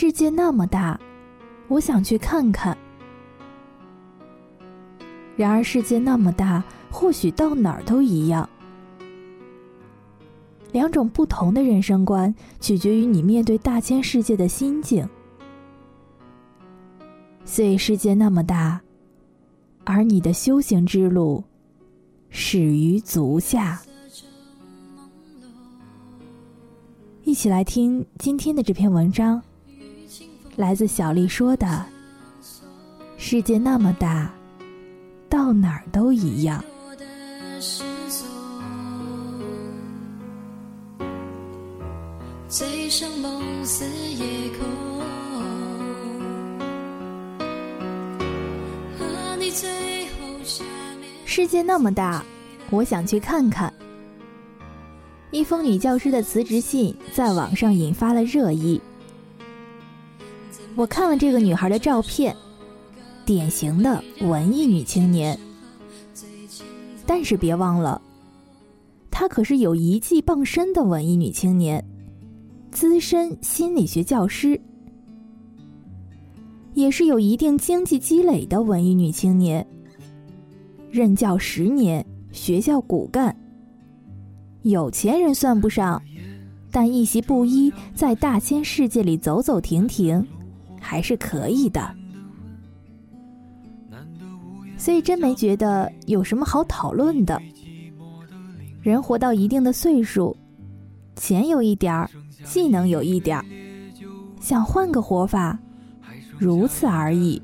世界那么大，我想去看看。然而，世界那么大，或许到哪儿都一样。两种不同的人生观，取决于你面对大千世界的心境。虽世界那么大，而你的修行之路始于足下。一起来听今天的这篇文章，来自小丽说的：“世界那么大。”到哪儿都一样。世界那么大，我想去看看。一封女教师的辞职信在网上引发了热议。我看了这个女孩的照片。典型的文艺女青年，但是别忘了，她可是有一技傍身的文艺女青年，资深心理学教师，也是有一定经济积累的文艺女青年。任教十年，学校骨干，有钱人算不上，但一袭布衣在大千世界里走走停停，还是可以的。所以真没觉得有什么好讨论的。人活到一定的岁数，钱有一点儿，技能有一点儿，想换个活法，如此而已。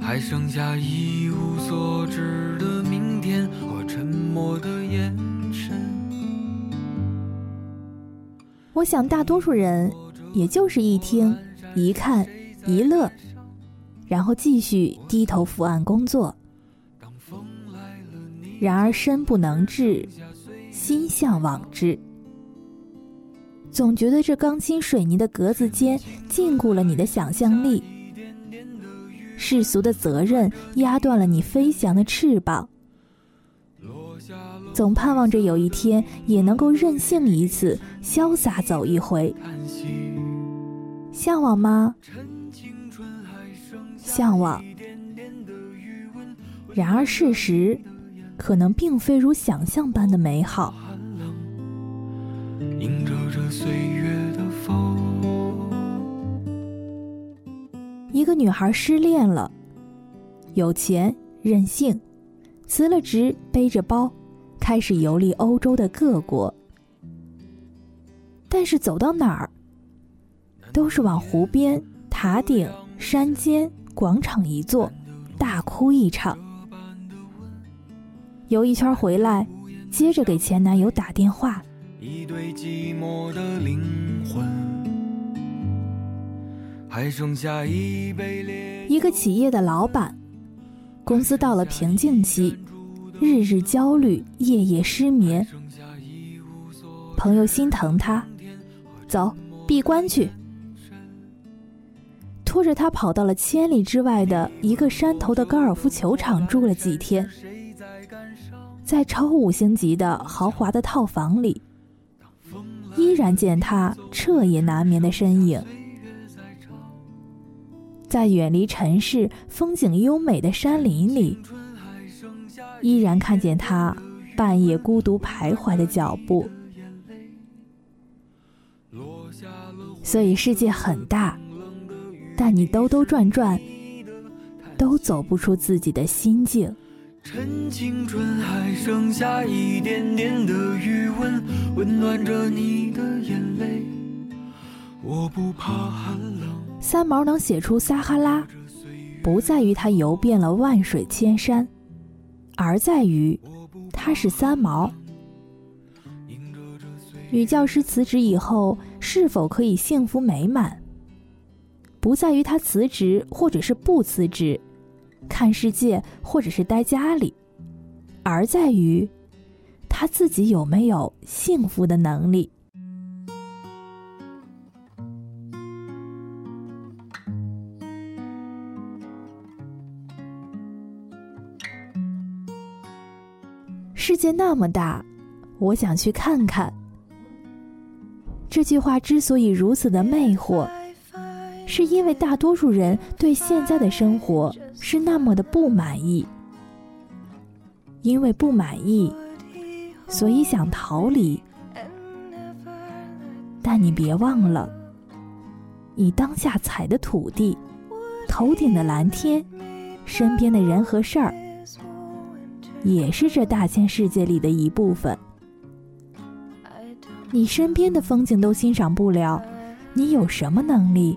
还剩下一无所知的明天和沉默的眼神。我想大多数人，也就是一听、一看、一乐。然后继续低头伏案工作。然而身不能至，心向往之。总觉得这钢筋水泥的格子间禁锢了你的想象力，世俗的责任压断了你飞翔的翅膀。总盼望着有一天也能够任性一次，潇洒走一回。向往吗？向往，然而事实可能并非如想象般的美好。一个女孩失恋了，有钱任性，辞了职，背着包，开始游历欧洲的各国。但是走到哪儿，都是往湖边、塔顶、山间。广场一坐，大哭一场。游一圈回来，接着给前男友打电话。一对寂寞的灵魂，还剩下一杯烈。一个企业的老板，公司到了瓶颈期，日日焦虑，夜夜失眠。朋友心疼他，走，闭关去。拖着他跑到了千里之外的一个山头的高尔夫球场住了几天，在超五星级的豪华的套房里，依然见他彻夜难眠的身影，在远离尘世、风景优美的山林里，依然看见他半夜孤独徘徊的脚步。所以世界很大。但你兜兜转转，都走不出自己的心境。趁青春还剩下一点点的余温，温暖着你的眼泪。我不怕寒冷。三毛能写出撒哈拉，不在于他游遍了万水千山，而在于他是三毛。女教师辞职以后，是否可以幸福美满？不在于他辞职或者是不辞职，看世界或者是待家里，而在于他自己有没有幸福的能力。世界那么大，我想去看看。这句话之所以如此的魅惑，是因为大多数人对现在的生活是那么的不满意，因为不满意，所以想逃离。但你别忘了，你当下踩的土地、头顶的蓝天、身边的人和事儿，也是这大千世界里的一部分。你身边的风景都欣赏不了，你有什么能力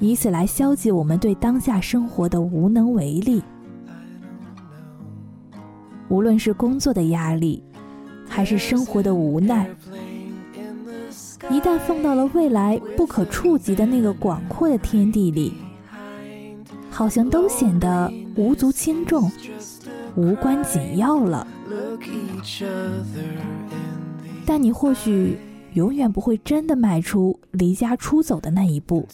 以此来消解我们对当下生活的无能为力。无论是工作的压力，还是生活的无奈，一旦放到了未来不可触及的那个广阔的天地里，好像都显得无足轻重、无关紧要了。但你或许永远不会真的迈出离家出走的那一步。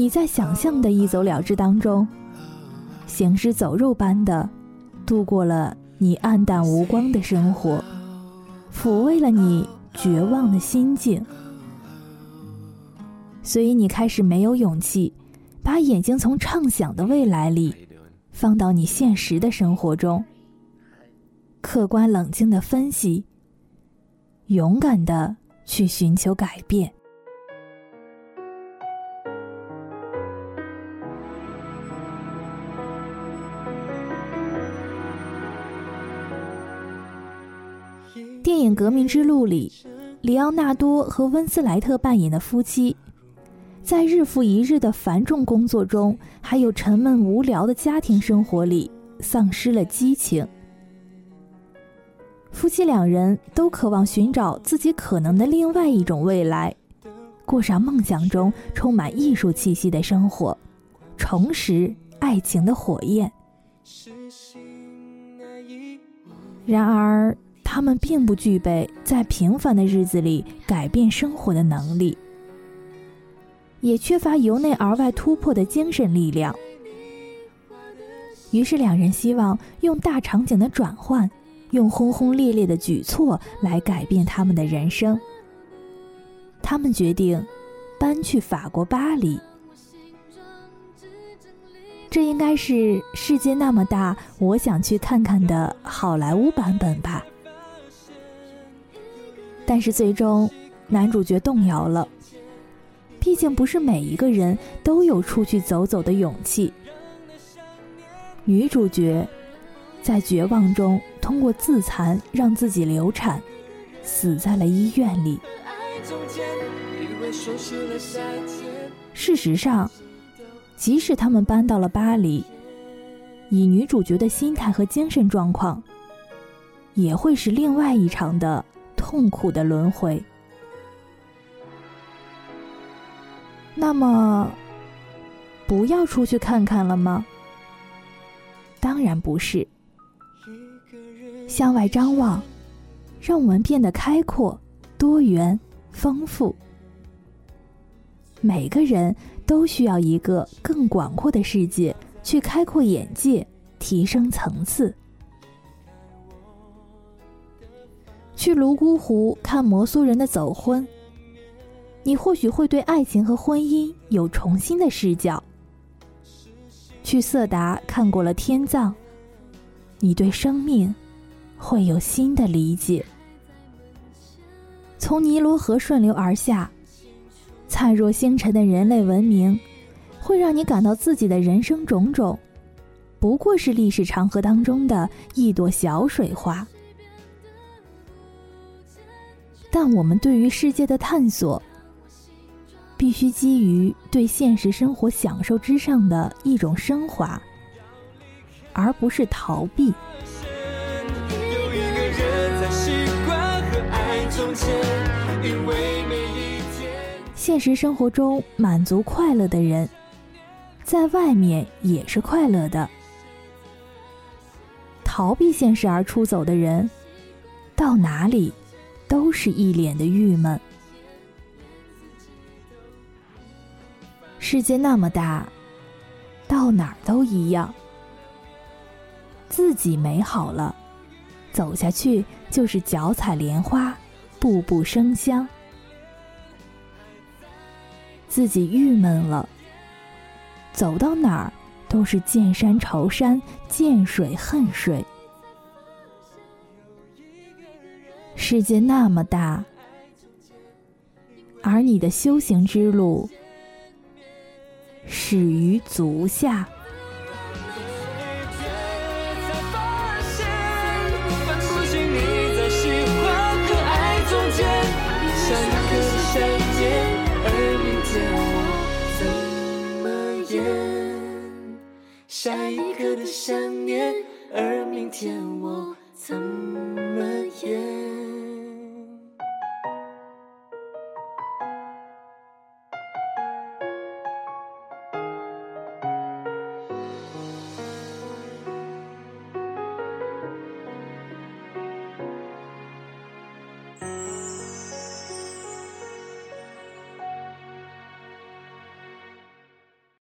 你在想象的一走了之当中，行尸走肉般的度过了你暗淡无光的生活，抚慰了你绝望的心境。所以你开始没有勇气，把眼睛从畅想的未来里放到你现实的生活中。客观冷静的分析，勇敢的去寻求改变。电影《革命之路》里，里奥纳多和温斯莱特扮演的夫妻，在日复一日的繁重工作中，还有沉闷无聊的家庭生活里，丧失了激情。夫妻两人都渴望寻找自己可能的另外一种未来，过上梦想中充满艺术气息的生活，重拾爱情的火焰。然而，他们并不具备在平凡的日子里改变生活的能力，也缺乏由内而外突破的精神力量。于是，两人希望用大场景的转换。用轰轰烈烈的举措来改变他们的人生。他们决定搬去法国巴黎。这应该是世界那么大，我想去看看的好莱坞版本吧。但是最终，男主角动摇了。毕竟不是每一个人都有出去走走的勇气。女主角在绝望中。通过自残让自己流产，死在了医院里。事实上，即使他们搬到了巴黎，以女主角的心态和精神状况，也会是另外一场的痛苦的轮回。那么，不要出去看看了吗？当然不是。向外张望，让我们变得开阔、多元、丰富。每个人都需要一个更广阔的世界，去开阔眼界、提升层次。去泸沽湖看摩梭人的走婚，你或许会对爱情和婚姻有重新的视角。去色达看过了天葬，你对生命。会有新的理解。从尼罗河顺流而下，灿若星辰的人类文明，会让你感到自己的人生种种，不过是历史长河当中的一朵小水花。但我们对于世界的探索，必须基于对现实生活享受之上的一种升华，而不是逃避。现实生活中满足快乐的人，在外面也是快乐的；逃避现实而出走的人，到哪里都是一脸的郁闷。世界那么大，到哪儿都一样。自己美好了，走下去就是脚踩莲花，步步生香；自己郁闷了，走到哪儿都是见山朝山，见水恨水。世界那么大，而你的修行之路。始于足下。下一刻的想念，而明天我怎么演？